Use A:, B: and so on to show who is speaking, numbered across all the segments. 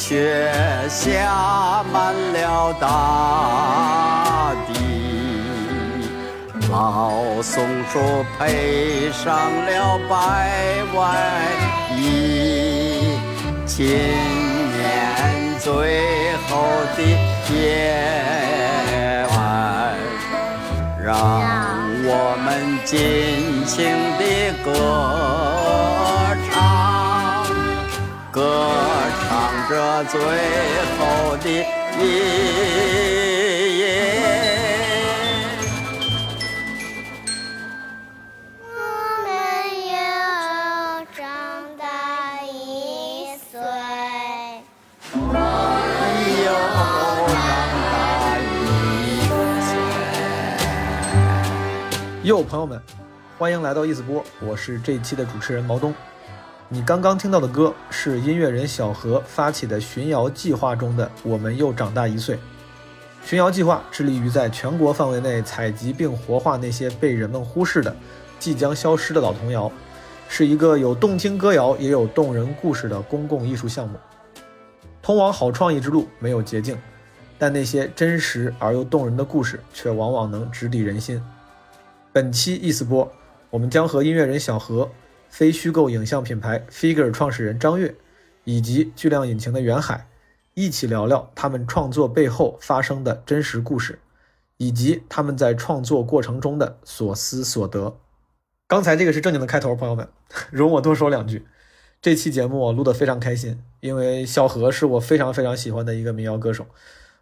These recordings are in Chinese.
A: 雪下满了大地，老松树配上了白万衣，今年最后的夜晚，让我们尽情地歌唱，歌唱着最后的一夜。
B: 我们又长大一岁。
A: 又长大一岁。
C: 哟，朋友们，欢迎来到一思波，我是这一期的主持人毛东。你刚刚听到的歌是音乐人小何发起的巡谣计划中的《我们又长大一岁》。巡谣计划致力于在全国范围内采集并活化那些被人们忽视的、即将消失的老童谣，是一个有动听歌谣也有动人故事的公共艺术项目。通往好创意之路没有捷径，但那些真实而又动人的故事却往往能直抵人心。本期意思播，我们将和音乐人小何、非虚构影像品牌 Figure 创始人张悦，以及巨量引擎的袁海，一起聊聊他们创作背后发生的真实故事，以及他们在创作过程中的所思所得。刚才这个是正经的开头，朋友们，容我多说两句。这期节目我录得非常开心，因为小何是我非常非常喜欢的一个民谣歌手，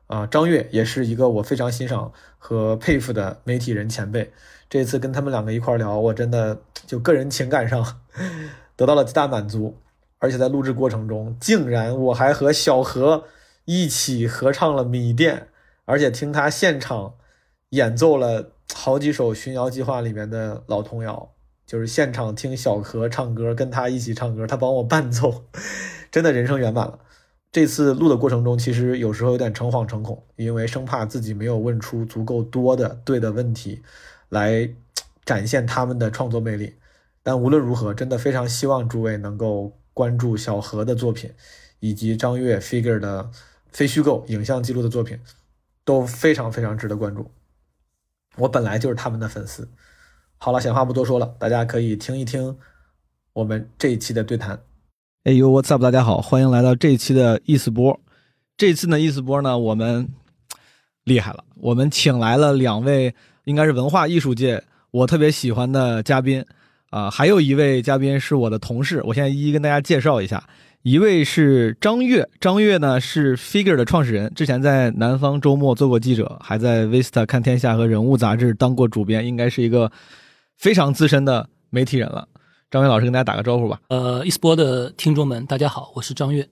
C: 啊，张悦也是一个我非常欣赏和佩服的媒体人前辈。这次跟他们两个一块聊，我真的就个人情感上 得到了极大满足，而且在录制过程中，竟然我还和小何一起合唱了《米店》，而且听他现场演奏了好几首《巡谣计划》里面的老童谣。就是现场听小何唱歌，跟他一起唱歌，他帮我伴奏，真的人生圆满了。这次录的过程中，其实有时候有点诚惶诚恐，因为生怕自己没有问出足够多的对的问题，来展现他们的创作魅力。但无论如何，真的非常希望诸位能够关注小何的作品，以及张悦 Figure 的非虚构影像记录的作品，都非常非常值得关注。我本来就是他们的粉丝。好了，闲话不多说了，大家可以听一听我们这一期的对谈。哎呦，What's up？大家好，欢迎来到这一期的意思波。这次呢，意思波呢，我们厉害了，我们请来了两位，应该是文化艺术界我特别喜欢的嘉宾啊、还有一位嘉宾是我的同事，我现在一一跟大家介绍一下。一位是张悦，张悦呢是 Figure 的创始人，之前在南方周末做过记者，还在 Vista 看天下和人物杂志当过主编，应该是一个非常资深的媒体人了。张悦老师跟大家打个招呼吧。
D: 呃，一斯波的听众们，大家好，我是张悦。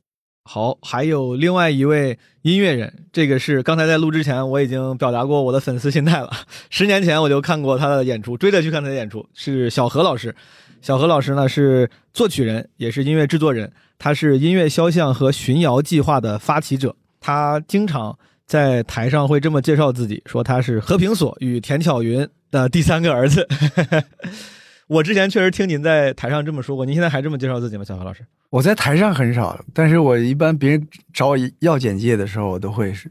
C: 好，还有另外一位音乐人，这个是刚才在录之前我已经表达过我的粉丝心态了。十年前我就看过他的演出，追着去看他的演出，是小何老师。小何老师呢是作曲人，也是音乐制作人，他是音乐肖像和巡谣计划的发起者。他经常在台上会这么介绍自己，说他是和平锁与田巧云的第三个儿子。我之前确实听您在台上这么说过，您现在还这么介绍自己吗？小何老师？
E: 我在台上很少，但是我一般别人找我要简介的时候，我都会是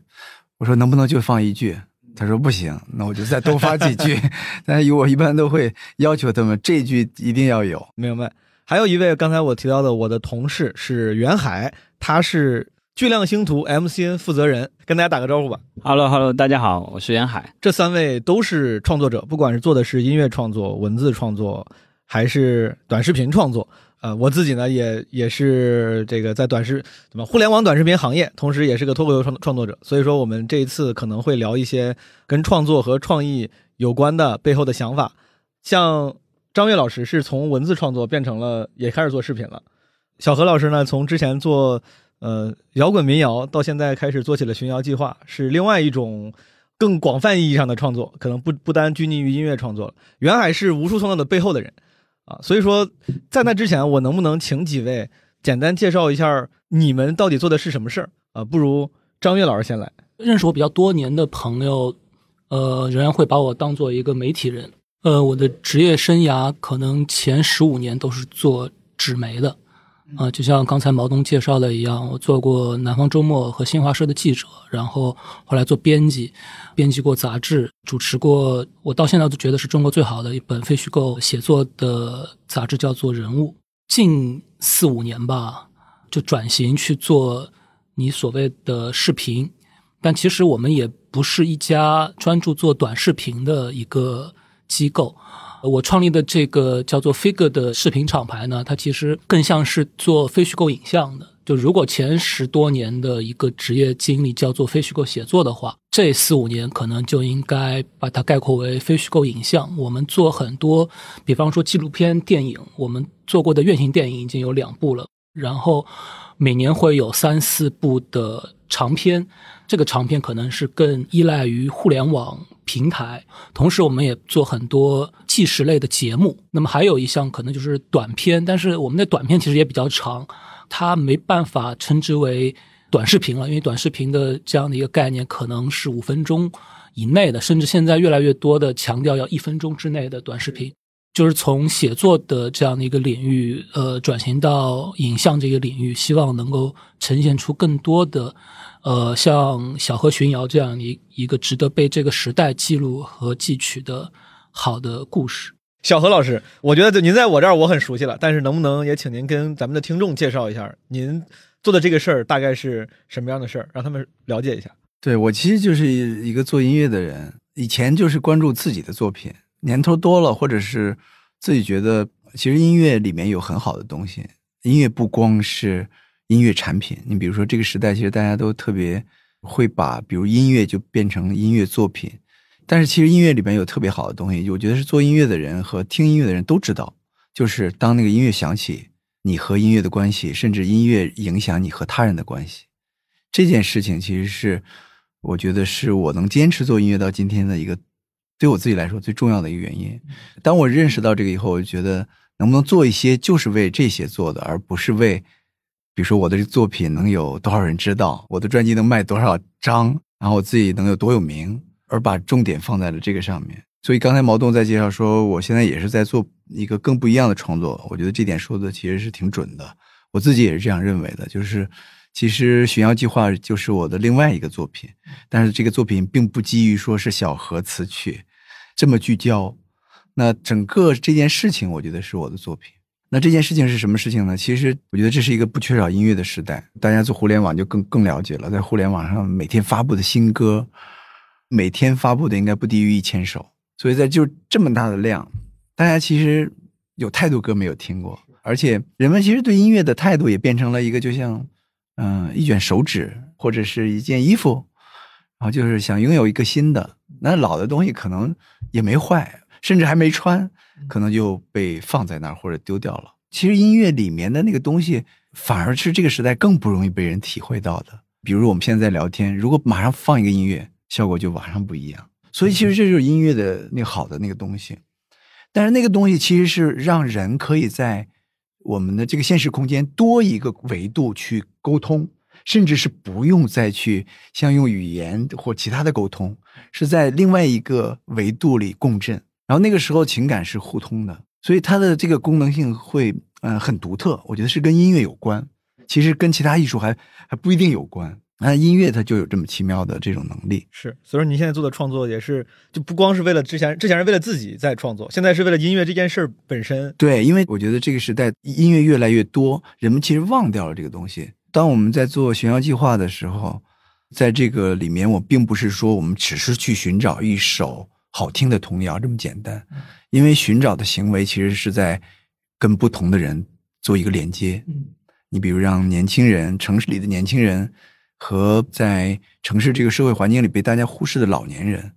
E: 我说能不能就放一句，他说不行，那我就再多发几句。但是我一般都会要求他们这句一定要有。
C: 明白。还有一位刚才我提到的我的同事是袁海，他是巨量星图 MCN 负责人，跟大家打个招呼吧。
F: Hello Hello，大家好，我是袁海。
C: 这三位都是创作者，不管是做的是音乐创作、文字创作，还是短视频创作。呃，我自己呢也也是这个在短视怎么互联网短视频行业，同时也是个脱口秀创创作者。所以说，我们这一次可能会聊一些跟创作和创意有关的背后的想法。像张悦老师是从文字创作变成了也开始做视频了，小何老师呢从之前做呃摇滚民谣到现在开始做起了巡谣计划，是另外一种更广泛意义上的创作，可能不不单拘泥于音乐创作了。袁海是无数创作的背后的人啊，所以说在那之前，我能不能请几位简单介绍一下你们到底做的是什么事儿啊？不如张悦老师先来。
D: 认识我比较多年的朋友，呃，仍然会把我当做一个媒体人。呃，我的职业生涯可能前十五年都是做纸媒的，啊、就像刚才毛东介绍的一样，我做过南方周末和新华社的记者，然后后来做编辑，编辑过杂志，主持过我到现在都觉得是中国最好的一本非虚构写作的杂志，叫做《人物》。近四五年吧，就转型去做你所谓的视频，但其实我们也不是一家专注做短视频的一个机构。我创立的这个叫做 Figure 的视频厂牌呢，它其实更像是做非虚构影像的。就如果前十多年的一个职业经历叫做非虚构写作的话，这四五年可能就应该把它概括为非虚构影像。我们做很多，比方说纪录片电影，我们做过的院线电影已经有两部了，然后每年会有三四部的长片，这个长片可能是更依赖于互联网平台。同时，我们也做很多纪实类的节目。那么还有一项可能就是短片，但是我们的短片其实也比较长，它没办法称之为短视频了，因为短视频的这样的一个概念可能是五分钟以内的，甚至现在越来越多的强调要一分钟之内的短视频。就是从写作的这样的一个领域，呃，转型到影像这个领域，希望能够呈现出更多的，呃，像小河巡谣这样一一个值得被这个时代记录和记取的好的故事。
C: 小何老师，我觉得您在我这儿我很熟悉了，但是能不能也请您跟咱们的听众介绍一下您做的这个事儿大概是什么样的事儿，让他们了解一下。
E: 对我其实就是一个做音乐的人，以前就是关注自己的作品，年头多了，或者是自己觉得其实音乐里面有很好的东西。音乐不光是音乐产品，你比如说这个时代，其实大家都特别会把比如音乐就变成音乐作品，但是其实音乐里边有特别好的东西，我觉得是做音乐的人和听音乐的人都知道，就是当那个音乐响起，你和音乐的关系，甚至音乐影响你和他人的关系，这件事情其实是我觉得是我能坚持做音乐到今天的一个对我自己来说最重要的一个原因。当我认识到这个以后，我就觉得能不能做一些就是为这些做的，而不是为比如说我的作品能有多少人知道，我的专辑能卖多少张，然后我自己能有多有名，而把重点放在了这个上面。所以刚才毛栋在介绍说，我现在也是在做一个更不一样的创作，我觉得这点说的其实是挺准的。我自己也是这样认为的，就是其实《寻妖计划》就是我的另外一个作品，但是这个作品并不基于说是小河词曲这么聚焦。那整个这件事情，我觉得是我的作品。那这件事情是什么事情呢？其实我觉得这是一个不缺少音乐的时代，大家做互联网就更更了解了，在互联网上每天发布的新歌，每天发布的应该不低于一千首。所以在就这么大的量，大家其实有太多歌没有听过，而且人们其实对音乐的态度也变成了一个，就像嗯、一卷手指或者是一件衣服，然后就是想拥有一个新的，那老的东西可能也没坏，甚至还没穿，可能就被放在那儿或者丢掉了。其实音乐里面的那个东西，反而是这个时代更不容易被人体会到的。比如我们现在在聊天，如果马上放一个音乐，效果就马上不一样。所以其实这就是音乐的那好的那个东西，但是那个东西其实是让人可以在我们的这个现实空间多一个维度去沟通，甚至是不用再去像用语言或其他的沟通，是在另外一个维度里共振。然后那个时候情感是互通的，所以它的这个功能性会呃很独特，我觉得是跟音乐有关，其实跟其他艺术还还不一定有关。那音乐它就有这么奇妙的这种能力。
C: 是，所以说您现在做的创作也是，就不光是为了之前之前是为了自己在创作，现在是为了音乐这件事儿本身。
E: 对，因为我觉得这个时代音乐越来越多，人们其实忘掉了这个东西。当我们在做寻妖计划的时候，在这个里面，我并不是说我们只是去寻找一首好听的童谣这么简单，因为寻找的行为其实是在跟不同的人做一个连接。
D: 嗯
E: 你比如让年轻人，城市里的年轻人和在城市这个社会环境里被大家忽视的老年人，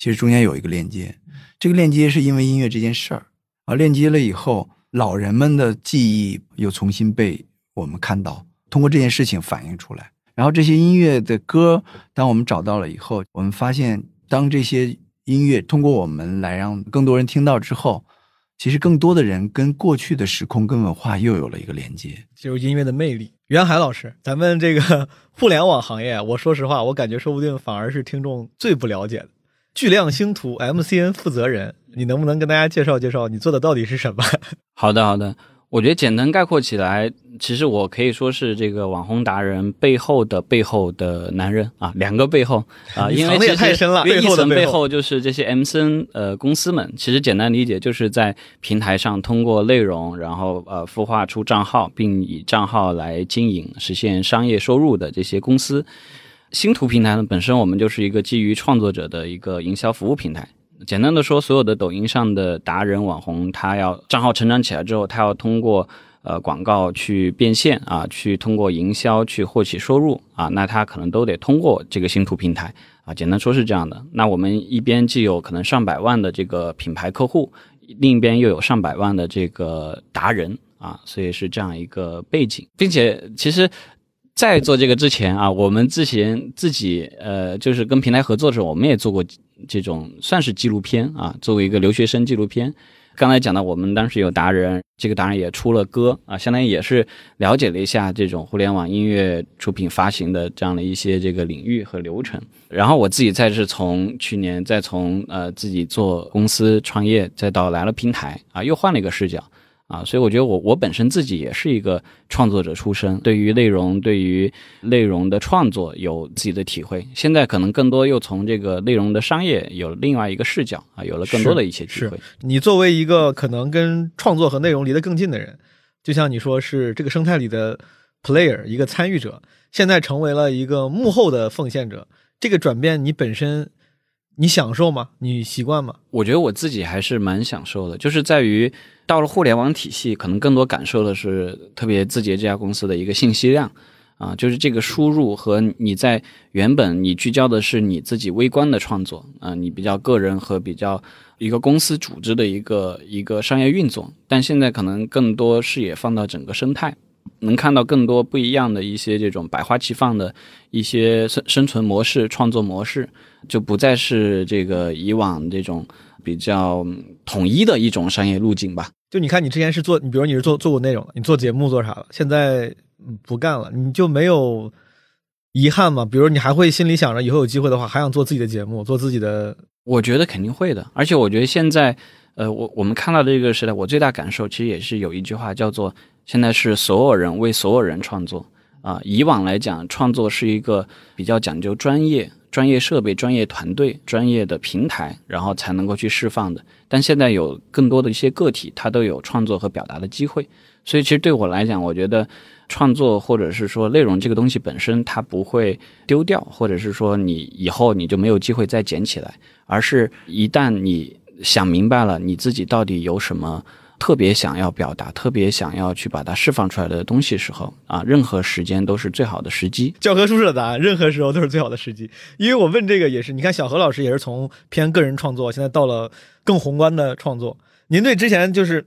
E: 其实中间有一个链接。这个链接是因为音乐这件事儿，而链接了以后，老人们的记忆又重新被我们看到，通过这件事情反映出来。然后这些音乐的歌，当我们找到了以后，我们发现，当这些音乐通过我们来让更多人听到之后，其实更多的人跟过去的时空跟文化又有了一个连接。
C: 就是音乐的魅力。袁海老师，咱们这个 互联网行业，我说实话，我感觉说不定反而是听众最不了解的。巨量星图 MCN 负责人，你能不能跟大家介绍介绍你做的到底是什么？
F: 好的，好的。我觉得简单概括起来，其实我可以说是这个网红达人背后的背后的男人啊，两个背后 啊，因为其实
C: 太深了
F: 因为一层
C: 背后的背后
F: 就是这些 MCN 呃公司们，其实简单理解就是在平台上通过内容，然后呃孵化出账号，并以账号来经营，实现商业收入的这些公司。星图平台呢，本身我们就是一个基于创作者的一个营销服务平台。简单的说，所有的抖音上的达人网红，他要账号成长起来之后，他要通过呃广告去变现啊，去通过营销去获取收入啊，那他可能都得通过这个星图平台啊。简单说是这样的。那我们一边既有可能上百万的这个品牌客户，另一边又有上百万的这个达人啊，所以是这样一个背景，并且其实。在做这个之前啊，我们之前自己呃，就是跟平台合作的时候，我们也做过这种算是纪录片啊，作为一个留学生纪录片。刚才讲到，我们当时有达人，这个达人也出了歌啊，相当于也是了解了一下这种互联网音乐出品发行的这样的一些这个领域和流程。然后我自己再是从去年再从呃自己做公司创业，再到来了平台啊，又换了一个视角。啊，所以我觉得我我本身自己也是一个创作者出身，对于内容、对于内容的创作有自己的体会。现在可能更多又从这个内容的商业有另外一个视角啊，有了更多的一些机会。
C: 你作为一个可能跟创作和内容离得更近的人，就像你说是这个生态里的 player 一个参与者，现在成为了一个幕后的奉献者，这个转变你本身你享受吗？你习惯吗？
F: 我觉得我自己还是蛮享受的，就是在于。到了互联网体系，可能更多感受的是特别字节这家公司的一个信息量，啊，就是这个输入和你在原本你聚焦的是你自己微观的创作，啊，你比较个人和比较一个公司组织的一个一个商业运作，但现在可能更多视野放到整个生态，能看到更多不一样的一些这种百花齐放的一些生生存模式、创作模式，就不再是这个以往这种。比较统一的一种商业路径吧。
C: 就你看，你之前是做，你比如你是做做过内容的，你做节目做啥了？现在不干了，你就没有遗憾吗？比如你还会心里想着以后有机会的话，还想做自己的节目，做自己的？
F: 我觉得肯定会的。而且我觉得现在，呃，我我们看到的这个时代，我最大感受其实也是有一句话叫做：现在是所有人为所有人创作啊。以往来讲，创作是一个比较讲究专业。专业设备、专业团队、专业的平台，然后才能够去释放的。但现在有更多的一些个体，他都有创作和表达的机会。所以，其实对我来讲，我觉得创作或者是说内容这个东西本身，它不会丢掉，或者是说你以后你就没有机会再捡起来，而是一旦你想明白了你自己到底有什么。特别想要表达，特别想要去把它释放出来的东西时候啊，任何时间都是最好的时机。
C: 教科书式的答案，任何时候都是最好的时机。因为我问这个也是，你看小何老师也是从偏个人创作，现在到了更宏观的创作。您对之前就是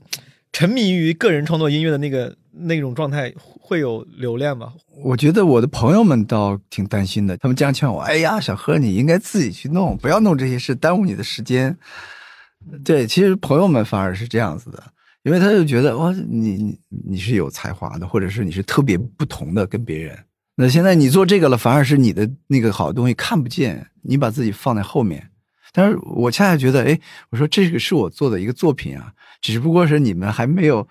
C: 沉迷于个人创作音乐的那个那种状态会有留恋吗？
E: 我觉得我的朋友们倒挺担心的，他们经常劝我：“哎呀，小何，你应该自己去弄，不要弄这些事，耽误你的时间。”对，其实朋友们反而是这样子的。因为他就觉得哇，你你你是有才华的，或者是你是特别不同的跟别人。那现在你做这个了，反而是你的那个好东西看不见，你把自己放在后面。但是我恰恰觉得，哎，我说这个是我做的一个作品啊，只不过是你们还没有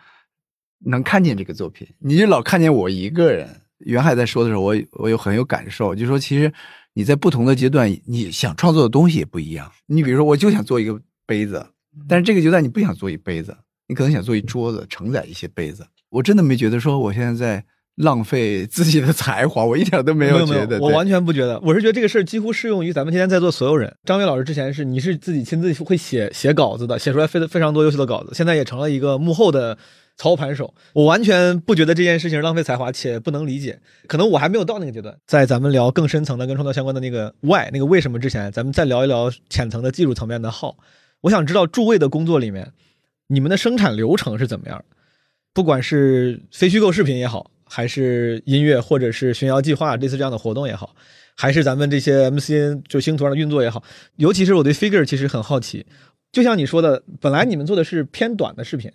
E: 能看见这个作品，你就老看见我一个人。袁海在说的时候，我我有很有感受，就说其实你在不同的阶段，你想创作的东西也不一样。你比如说，我就想做一个杯子，但是这个阶段你不想做一杯子。你可能想做一桌子，承载一些杯子。我真的没觉得说我现在在浪费 自己的才华，我一点都没有觉得。
C: 我完全不觉得。我是觉得这个事儿几乎适用于咱们今天在座所有人。张伟老师之前是你是自己亲自会写写稿子的，写出来非非常多优秀的稿子，现在也成了一个幕后的操盘手。我完全不觉得这件事情浪费才华，且不能理解。可能我还没有到那个阶段。在咱们聊更深层的跟创造相关的那个 why 那个为什么之前，咱们再聊一聊浅层的技术层面的 how。我想知道诸位的工作里面。你们的生产流程是怎么样？不管是非虚构视频也好，还是音乐，或者是巡谣计划类似这样的活动也好，还是咱们这些 MCN 就星图上的运作也好，尤其是我对 Figure 其实很好奇。就像你说的，本来你们做的是偏短的视频，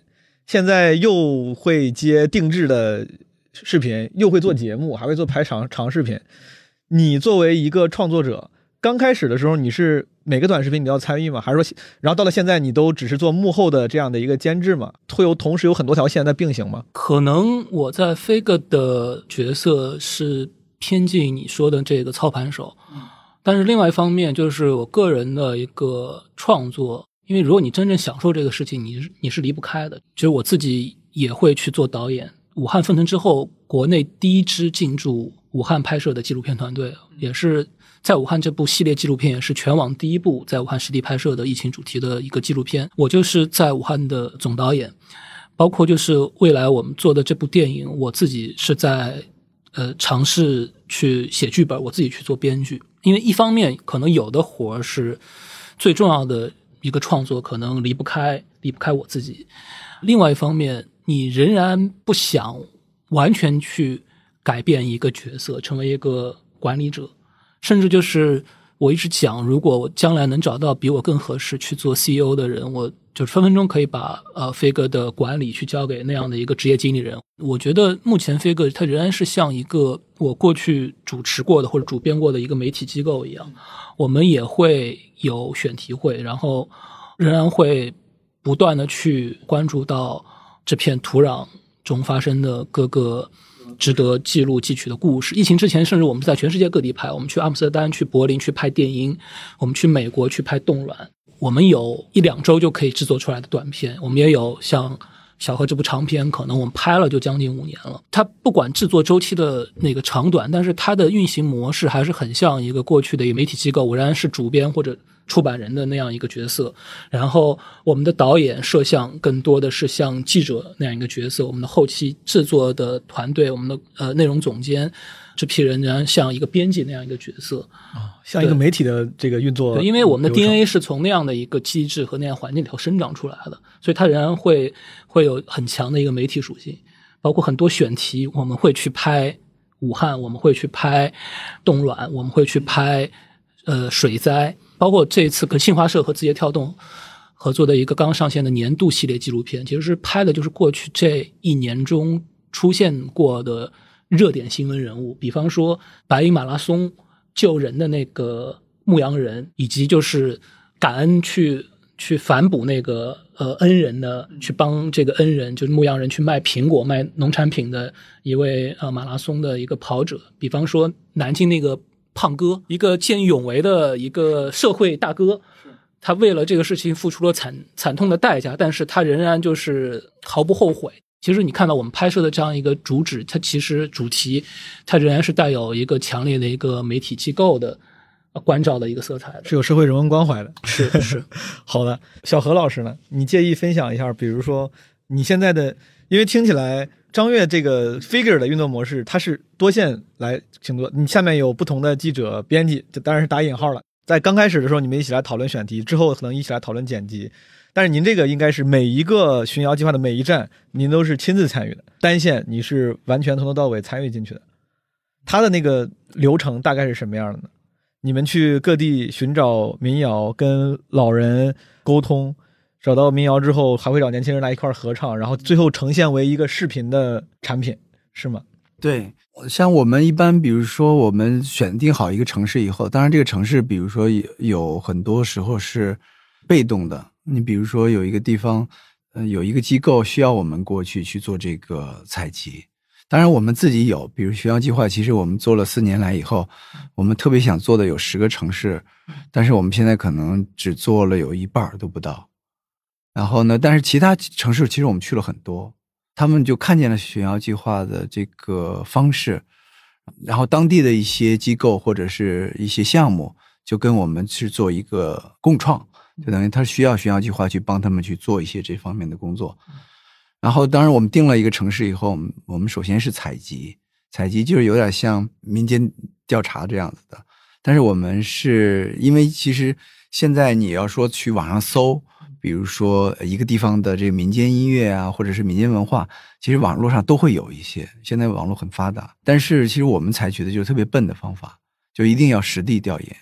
C: 现在又会接定制的视频，又会做节目，还会做拍长长视频。你作为一个创作者，刚开始的时候，你是每个短视频你都要参与吗？还是说，然后到了现在，你都只是做幕后的这样的一个监制嘛？会有同时有很多条线在并行吗？
D: 可能我在飞哥的角色是偏近你说的这个操盘手，但是另外一方面就是我个人的一个创作，因为如果你真正享受这个事情，你你是离不开的。其实我自己也会去做导演。武汉封城之后，国内第一支进驻武汉拍摄的纪录片团队，也是。在武汉这部系列纪录片也是全网第一部在武汉实地拍摄的疫情主题的一个纪录片。我就是在武汉的总导演，包括就是未来我们做的这部电影，我自己是在呃尝试去写剧本，我自己去做编剧。因为一方面可能有的活儿是最重要的一个创作，可能离不开离不开我自己；另外一方面，你仍然不想完全去改变一个角色，成为一个管理者。甚至就是我一直讲，如果我将来能找到比我更合适去做 CEO 的人，我就分分钟可以把呃飞哥的管理去交给那样的一个职业经理人。我觉得目前飞哥他仍然是像一个我过去主持过的或者主编过的一个媒体机构一样，我们也会有选题会，然后仍然会不断的去关注到这片土壤中发生的各个。值得记录记取的故事。疫情之前，甚至我们在全世界各地拍，我们去阿姆斯特丹、去柏林去拍电音，我们去美国去拍冻卵。我们有一两周就可以制作出来的短片，我们也有像小何这部长片，可能我们拍了就将近五年了。它不管制作周期的那个长短，但是它的运行模式还是很像一个过去的一个媒体机构，我仍然是主编或者。出版人的那样一个角色，然后我们的导演摄像更多的是像记者那样一个角色，我们的后期制作的团队，我们的呃内容总监这批人然像一个编辑那样一个角色
C: 啊，像一个媒体的这个运作。
D: 因为我们的 DNA 是从那样的一个机制和那样环境里头生长出来的，所以它仍然会会有很强的一个媒体属性，包括很多选题，我们会去拍武汉，我们会去拍冻卵，我们会去拍呃水灾。包括这一次跟新华社和字节跳动合作的一个刚上线的年度系列纪录片，其实是拍的就是过去这一年中出现过的热点新闻人物，比方说白银马拉松救人的那个牧羊人，以及就是感恩去去反哺那个呃恩人的，去帮这个恩人就是牧羊人去卖苹果卖农产品的一位呃马拉松的一个跑者，比方说南京那个。胖哥，一个见义勇为的一个社会大哥，他为了这个事情付出了惨惨痛的代价，但是他仍然就是毫不后悔。其实你看到我们拍摄的这样一个主旨，它其实主题，它仍然是带有一个强烈的一个媒体机构的关照的一个色彩，
C: 是有社会人文关怀的。
D: 是是，
C: 好的，小何老师呢？你介意分享一下，比如说你现在的，因为听起来。张悦这个 figure 的运作模式，它是多线来行作。你下面有不同的记者、编辑，这当然是打引号了。在刚开始的时候，你们一起来讨论选题，之后可能一起来讨论剪辑。但是您这个应该是每一个巡游计划的每一站，您都是亲自参与的，单线你是完全从头到尾参与进去的。它的那个流程大概是什么样的呢？你们去各地寻找民谣，跟老人沟通。找到民谣之后，还会找年轻人来一块合唱，然后最后呈现为一个视频的产品，是吗？
E: 对，像我们一般，比如说我们选定好一个城市以后，当然这个城市，比如说有很多时候是被动的。你比如说有一个地方，呃，有一个机构需要我们过去去做这个采集，当然我们自己有，比如学校计划，其实我们做了四年来以后，我们特别想做的有十个城市，但是我们现在可能只做了有一半都不到。然后呢？但是其他城市其实我们去了很多，他们就看见了巡游计划的这个方式，然后当地的一些机构或者是一些项目就跟我们去做一个共创，就等于他需要巡游计划去帮他们去做一些这方面的工作。然后，当然我们定了一个城市以后，我们首先是采集，采集就是有点像民间调查这样子的，但是我们是因为其实现在你要说去网上搜。比如说一个地方的这个民间音乐啊，或者是民间文化，其实网络上都会有一些。现在网络很发达，但是其实我们采取的就是特别笨的方法，就一定要实地调研。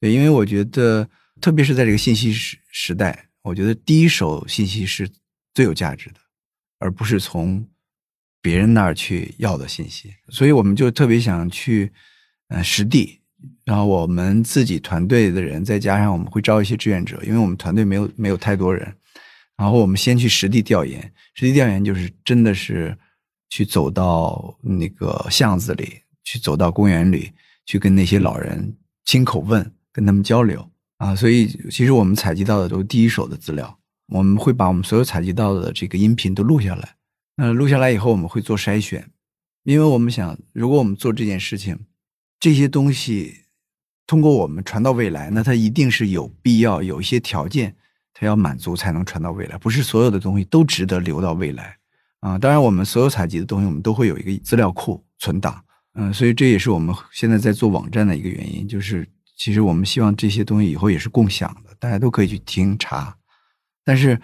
E: 对，因为我觉得，特别是在这个信息时时代，我觉得第一手信息是最有价值的，而不是从别人那儿去要的信息。所以我们就特别想去，呃，实地然后我们自己团队的人，再加上我们会招一些志愿者，因为我们团队没有没有太多人。然后我们先去实地调研，实地调研就是真的是去走到那个巷子里，去走到公园里，去跟那些老人亲口问，跟他们交流啊。所以其实我们采集到的都是第一手的资料，我们会把我们所有采集到的这个音频都录下来。那录下来以后，我们会做筛选，因为我们想，如果我们做这件事情，这些东西通过我们传到未来，那它一定是有必要有一些条件。它要满足才能传到未来，不是所有的东西都值得留到未来啊！当然，我们所有采集的东西，我们都会有一个资料库存档，嗯，所以这也是我们现在在做网站的一个原因，就是其实我们希望这些东西以后也是共享的，大家都可以去听查。但是，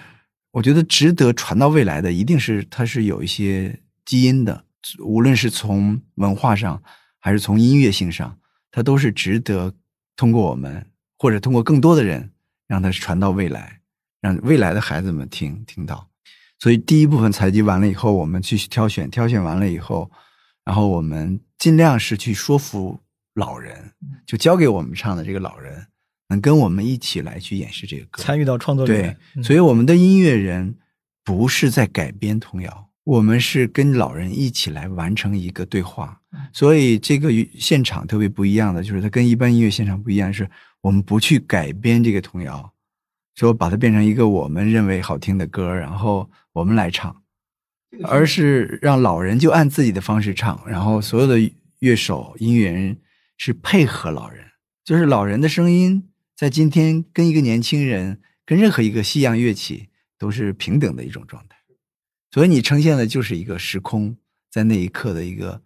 E: 我觉得值得传到未来的，一定是它是有一些基因的，无论是从文化上还是从音乐性上，它都是值得通过我们或者通过更多的人让它传到未来。让未来的孩子们听听到，所以第一部分采集完了以后，我们继续挑选，挑选完了以后，然后我们尽量是去说服老人，就交给我们唱的这个老人，能跟我们一起来去演示这个歌，
C: 参与到创作里
E: 对，所以我们的音乐人不是在改编童谣，我们是跟老人一起来完成一个对话，所以这个现场特别不一样的就是它跟一般音乐现场不一样，是我们不去改编这个童谣。说把它变成一个我们认为好听的歌，然后我们来唱，而是让老人就按自己的方式唱，然后所有的乐手、音乐人是配合老人，就是老人的声音在今天跟一个年轻人、跟任何一个西洋乐器都是平等的一种状态，所以你呈现的就是一个时空在那一刻的一个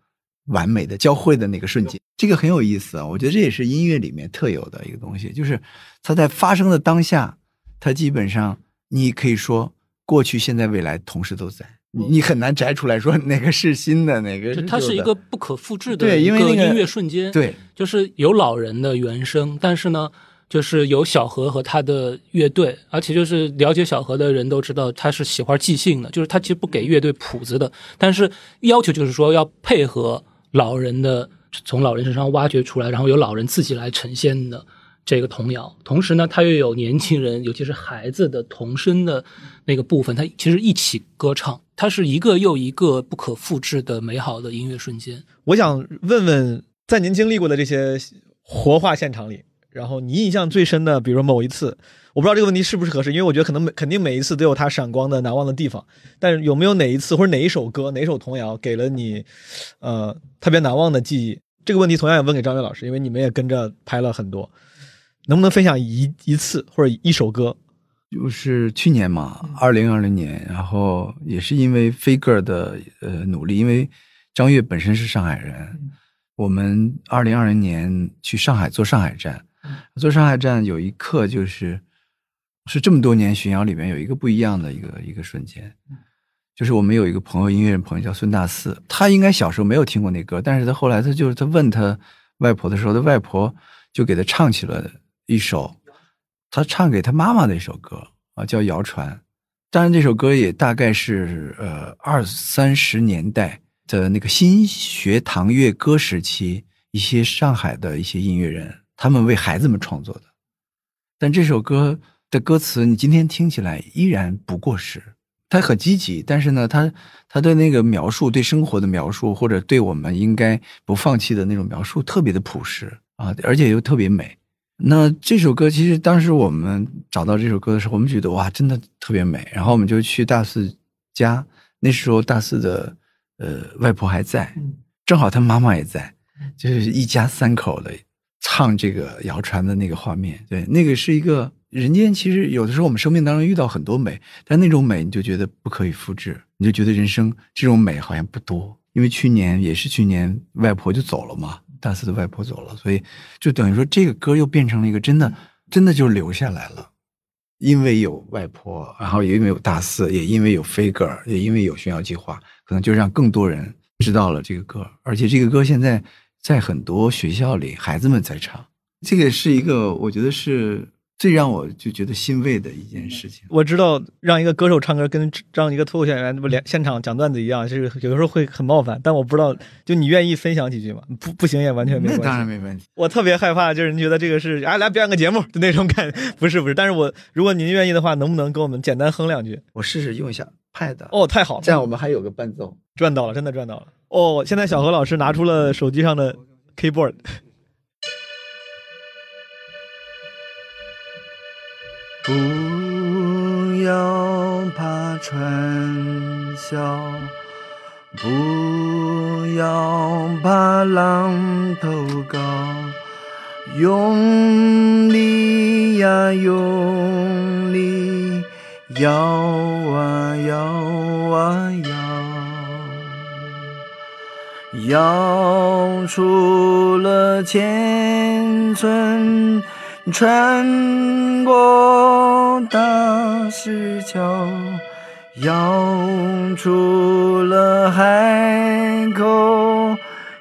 E: 完美的交汇的那个瞬间，这个很有意思啊！我觉得这也是音乐里面特有的一个东西，就是它在发生的当下。它基本上，你可以说过去、现在、未来同时都在，你你很难摘出来说哪个是新的，哪个是
D: 它是一个不可复制
E: 的一个
D: 音乐瞬间。
E: 对，
D: 就是有老人的原声，但是呢，就是有小何和他的乐队，而且就是了解小何的人都知道他是喜欢即兴的，就是他其实不给乐队谱子的，但是要求就是说要配合老人的，从老人身上挖掘出来，然后由老人自己来呈现的。这个童谣，同时呢，它又有年轻人，尤其是孩子的童声的那个部分，它其实一起歌唱，它是一个又一个不可复制的美好的音乐瞬间。
C: 我想问问，在您经历过的这些活化现场里，然后你印象最深的，比如说某一次，我不知道这个问题是不是合适，因为我觉得可能每肯定每一次都有它闪光的难忘的地方，但是有没有哪一次或者哪一首歌、哪首童谣给了你，呃，特别难忘的记忆？这个问题同样也问给张伟老师，因为你们也跟着拍了很多。能不能分享一一次或者一首歌？
E: 就是去年嘛，二零二零年，然后也是因为飞哥的呃努力，因为张悦本身是上海人，我们二零二零年去上海做上海站，做上海站有一刻就是是这么多年巡游里面有一个不一样的一个一个瞬间，就是我们有一个朋友音乐人朋友叫孙大四，他应该小时候没有听过那歌，但是他后来他就是他问他外婆的时候，他外婆就给他唱起了。一首，他唱给他妈妈的一首歌啊，叫《谣传》。当然，这首歌也大概是呃二三十年代的那个新学堂乐歌时期，一些上海的一些音乐人他们为孩子们创作的。但这首歌的歌词，你今天听起来依然不过时。它很积极，但是呢，他他对那个描述，对生活的描述，或者对我们应该不放弃的那种描述，特别的朴实啊，而且又特别美。那这首歌其实当时我们找到这首歌的时候，我们觉得哇，真的特别美。然后我们就去大四家，那时候大四的呃外婆还在，正好他妈妈也在，就是一家三口的唱这个谣传的那个画面。对，那个是一个人间。其实有的时候我们生命当中遇到很多美，但那种美你就觉得不可以复制，你就觉得人生这种美好像不多。因为去年也是去年外婆就走了嘛。大四的外婆走了，所以就等于说这个歌又变成了一个真的，真的就留下来了。因为有外婆，然后也因为有大四，也因为有飞格尔，也因为有炫耀计划，可能就让更多人知道了这个歌。而且这个歌现在在很多学校里，孩子们在唱。这个是一个，我觉得是最让我就觉得欣慰的一件事情。
C: 我知道让一个歌手唱歌跟让一个脱口秀演员不连现场讲段子一样，就是有的时候会很冒犯，但我不知道，就你愿意分享几句吗？不不行也完全没关系。
E: 那当然没问题。
C: 我特别害怕，就是您觉得这个是啊来表演个节目就那种感，不是不是。但是我如果您愿意的话，能不能给我们简单哼两句？
E: 我试试用一下 Pad。
C: 哦，太好了，
E: 这样我们还有个伴奏，
C: 赚到了，真的赚到了。哦，现在小何老师拿出了手机上的 keyboard。
E: 不要怕传销，不要怕浪头高，用力呀用力，摇啊摇啊摇，摇出了千村。穿过大石桥，摇出了海口，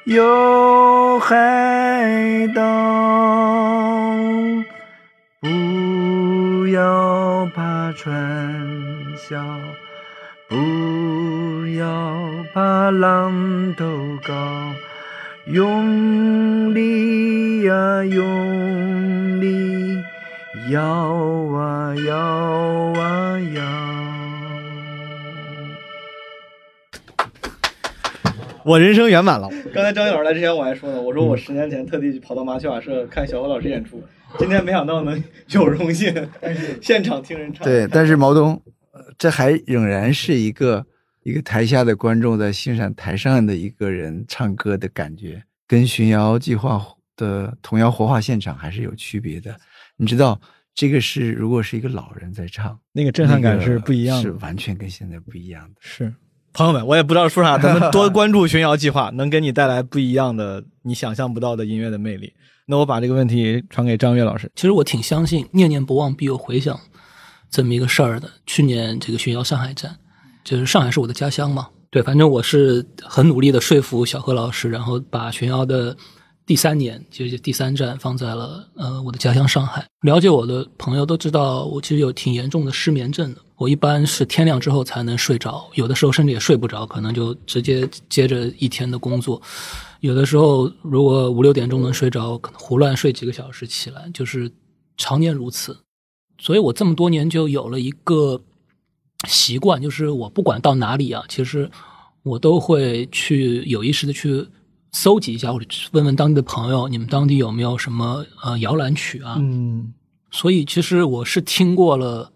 E: 有海岛。不要怕船小，不要怕浪头高，用力呀用。摇啊摇啊摇！
C: 我人生圆满了。刚才张毅老师来之前，我还说呢，我说我十年前特地跑到麻雀瓦舍看小何老师演出，今天没想到能有荣幸现场听人唱。
E: 对，但是毛东，这还仍然是一个一个台下的观众在欣赏台上的一个人唱歌的感觉，跟巡瑶计划的童谣活化现场还是有区别的。你知道，这个是如果是一个老人在唱，
C: 那个震撼感是不一样的，
E: 是完全跟现在不一样的。
C: 是，朋友们，我也不知道说啥，咱们多 关注巡瑶计划，能给你带来不一样的、你想象不到的音乐的魅力。那我把这个问题传给张悦老师。
D: 其实我挺相信“念念不忘，必有回响”这么一个事儿的。去年这个巡瑶上海站，就是上海是我的家乡嘛，对，反正我是很努力的说服小何老师，然后把巡瑶的。第三年，就是第三站放在了呃我的家乡上海。了解我的朋友都知道，我其实有挺严重的失眠症的。我一般是天亮之后才能睡着，有的时候甚至也睡不着，可能就直接接着一天的工作。有的时候如果五六点钟能睡着，可能胡乱睡几个小时起来，就是常年如此。所以我这么多年就有了一个习惯，就是我不管到哪里啊，其实我都会去有意识的去。搜集一下，或者问问当地的朋友，你们当地有没有什么呃摇篮曲啊？
C: 嗯，
D: 所以其实我是听过了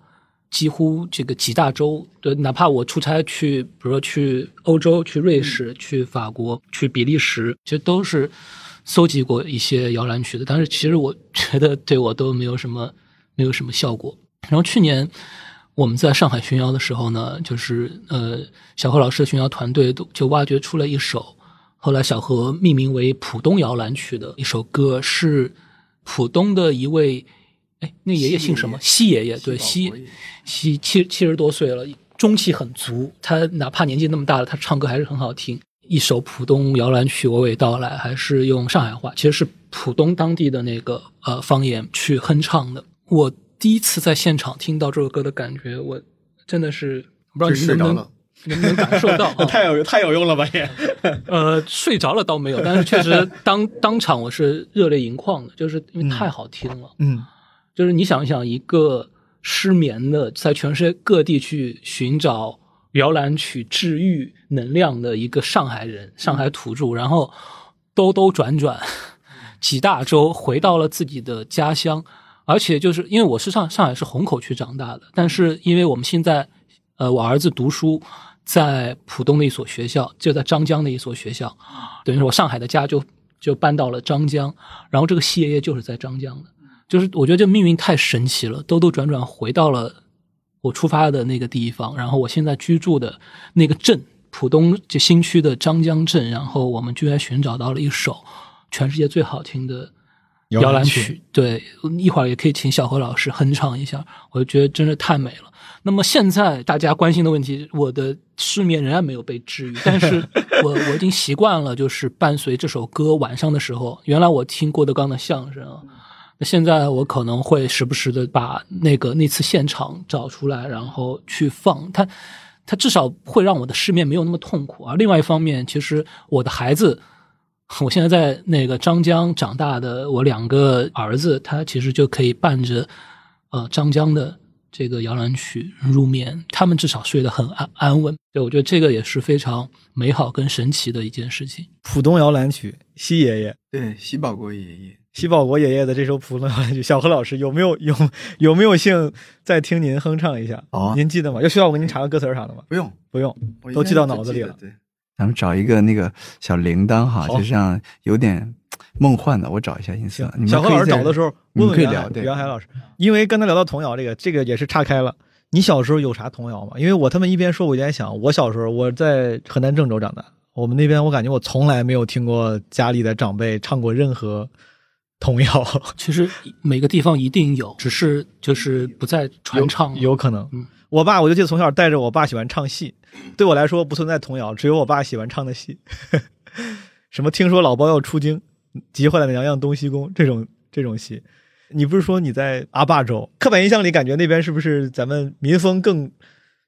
D: 几乎这个几大洲，对，哪怕我出差去，比如说去欧洲、去瑞士、去法国、去比利时，其实都是搜集过一些摇篮曲的。但是其实我觉得对我都没有什么没有什么效果。然后去年我们在上海巡摇的时候呢，就是呃小何老师的巡摇团队都就挖掘出了一首。后来，小何命名为《浦东摇篮曲》的一首歌，是浦东的一位，哎，那爷爷姓什么？西爷爷，对，西西七七十多岁了，中气很足。他哪怕年纪那么大了，他唱歌还是很好听。一首《浦东摇篮曲》娓娓道来，还是用上海话，其实是浦东当地的那个呃方言去哼唱的。我第一次在现场听到这首歌的感觉，我真的是不知道你能不能。能不能感受到？
C: 太有太有用了吧也？
D: 呃，睡着了倒没有，但是确实当当场我是热泪盈眶的，就是因为太好听了。
C: 嗯，
D: 就是你想一想，一个失眠的，在全世界各地去寻找摇篮曲治愈能量的一个上海人，上海土著，然后兜兜转转几大洲，回到了自己的家乡，而且就是因为我是上上海是虹口区长大的，但是因为我们现在呃，我儿子读书。在浦东的一所学校，就在张江的一所学校，等于说我上海的家就就搬到了张江，然后这个西爷爷就是在张江的，就是我觉得这命运太神奇了，兜兜转转回到了我出发的那个地方，然后我现在居住的那个镇，浦东就新区的张江镇，然后我们居然寻找到了一首全世界最好听的摇篮曲，对，一会儿也可以请小何老师哼唱一下，我就觉得真是太美了。那么现在大家关心的问题，我的失眠仍然没有被治愈，但是我我已经习惯了，就是伴随这首歌晚上的时候，原来我听郭德纲的相声，那现在我可能会时不时的把那个那次现场找出来，然后去放它。它至少会让我的失眠没有那么痛苦而。另外一方面，其实我的孩子，我现在在那个张江长大的，我两个儿子，他其实就可以伴着呃张江的这个摇篮曲入眠，他们至少睡得很安安稳。对，我觉得这个也是非常美好跟神奇的一件事情。
C: 浦东摇篮曲，西爷爷。
E: 对，西保国爷爷，
C: 西保国爷爷的这首浦东摇篮曲，小何老师有没有有有没有幸再听您哼唱一下？
E: 哦啊
C: 您记得吗？要需要我给您查个歌词啥的吗？
E: 不用，
C: 不用，都记到脑子里了。
E: 对，咱们找一个那个小铃铛哈，就像有点梦幻的，我找一下音色。
C: 小何老师找的时候
E: 你们可以
C: 问问袁袁海老师，因为刚才聊到童谣这个，这个也是岔开了。你小时候有啥童谣吗？因为我他们一边说，我一边想，我小时候我在河南郑州长大，我们那边我感觉我从来没有听过家里的长辈唱过任何童谣，
D: 其实每个地方一定有，只是就是不再传唱。
C: 有可能
D: 嗯。
C: 我爸，我就记得从小带着我爸喜欢唱戏，对我来说不存在童谣，只有我爸喜欢唱的戏。什么听说老包要出京，急坏了娘娘东西宫这种这种戏。你不是说你在阿坝州？刻板印象里感觉那边是不是咱们民风更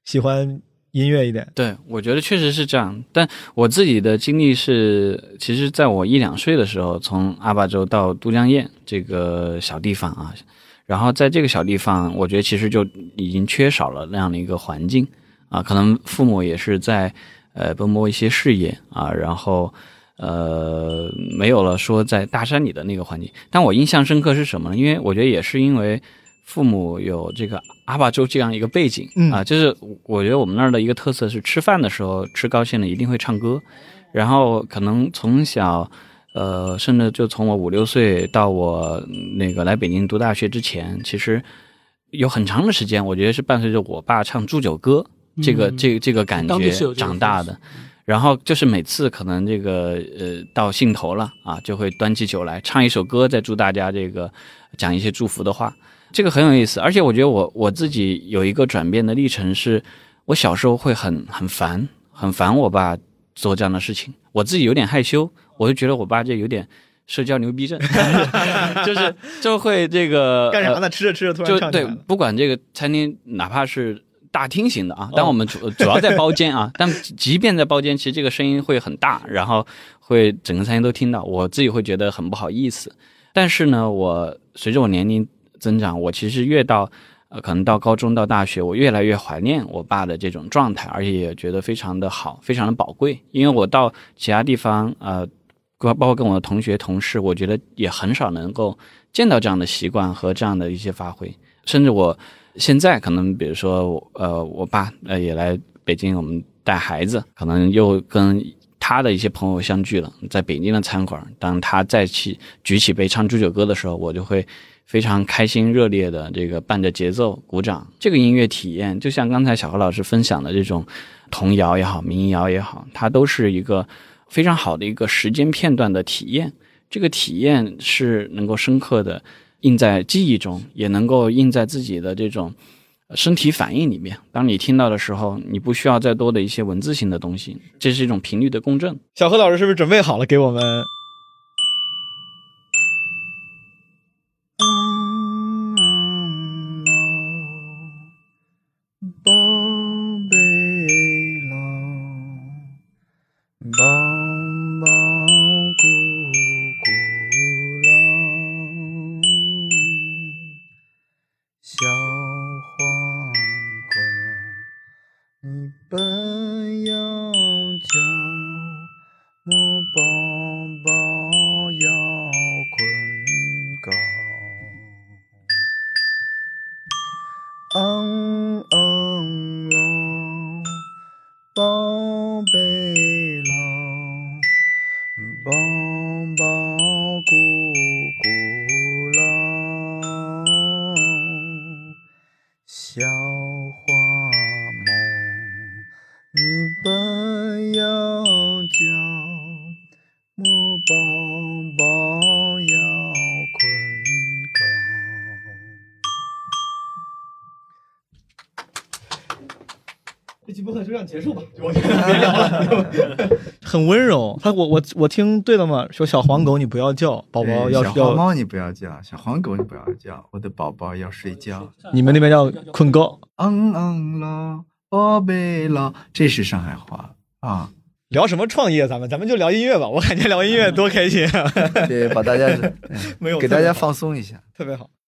C: 喜欢音乐一点？
F: 对，我觉得确实是这样。但我自己的经历是，其实在我一两岁的时候，从阿坝州到都江堰这个小地方啊，然后在这个小地方，我觉得其实就已经缺少了那样的一个环境啊，可能父母也是在呃奔波一些事业啊，然后呃没有了说在大山里的那个环境。但我印象深刻是什么呢？因为我觉得也是因为父母有这个阿坝州这样一个背景、
C: 嗯
F: 啊，就是我觉得我们那儿的一个特色是吃饭的时候吃高兴了一定会唱歌，然后可能从小。呃，甚至就从我五六岁到我那个来北京读大学之前，其实有很长的时间，我觉得是伴随着我爸唱祝酒歌这个、
D: 嗯
F: 这个这个感觉长大的。然后就是每次可能这个呃到兴头了啊，就会端起酒来唱一首歌，再祝大家这个讲一些祝福的话，这个很有意思。而且我觉得我我自己有一个转变的历程是，我小时候会很很烦，很烦我爸做这样的事情，我自己有点害羞，我就觉得我爸这有点社交牛逼症，就是就会这个呃
C: 干啥呢？吃着吃着突然
F: 就对不管这个餐厅哪怕是大厅型的啊，但我们主主要在包间啊，但即便在包间，其实这个声音会很大，然后会整个餐厅都听到，我自己会觉得很不好意思。但是呢，我随着我年龄增长，我其实越到呃，可能到高中到大学，我越来越怀念我爸的这种状态，而且也觉得非常的好，非常的宝贵。因为我到其他地方，呃，包包括跟我的同学同事，我觉得也很少能够见到这样的习惯和这样的一些发挥。甚至我现在可能，比如说呃，我爸呃也来北京，我们带孩子，可能又跟他的一些朋友相聚了，在北京的餐馆，当他再去举起杯唱祝酒歌的时候，我就会非常开心热烈的这个伴着节奏鼓掌。这个音乐体验，就像刚才小何老师分享的这种童谣也好，民谣也好，它都是一个非常好的一个时间片段的体验。这个体验是能够深刻的印在记忆中，也能够印在自己的这种身体反应里面。当你听到的时候，你不需要再多的一些文字性的东西，这是一种频率的共振。
C: 小何老师是不是准备好了给我们？很温柔。他我我我听对了吗？说小黄狗你不要叫，宝宝要
E: 小
C: 要
E: 黄猫你不要叫，小黄狗你不要叫，我的宝宝要睡觉。
C: 你们那边叫困狗。
E: 嗯嗯啦，宝贝啦，这是上海话啊。
C: 聊什么创业？咱们咱们就聊音乐吧。我感觉聊音乐多开心啊，
E: 对，把大家
C: 没有
E: 给大家放松一下。
C: 特别好。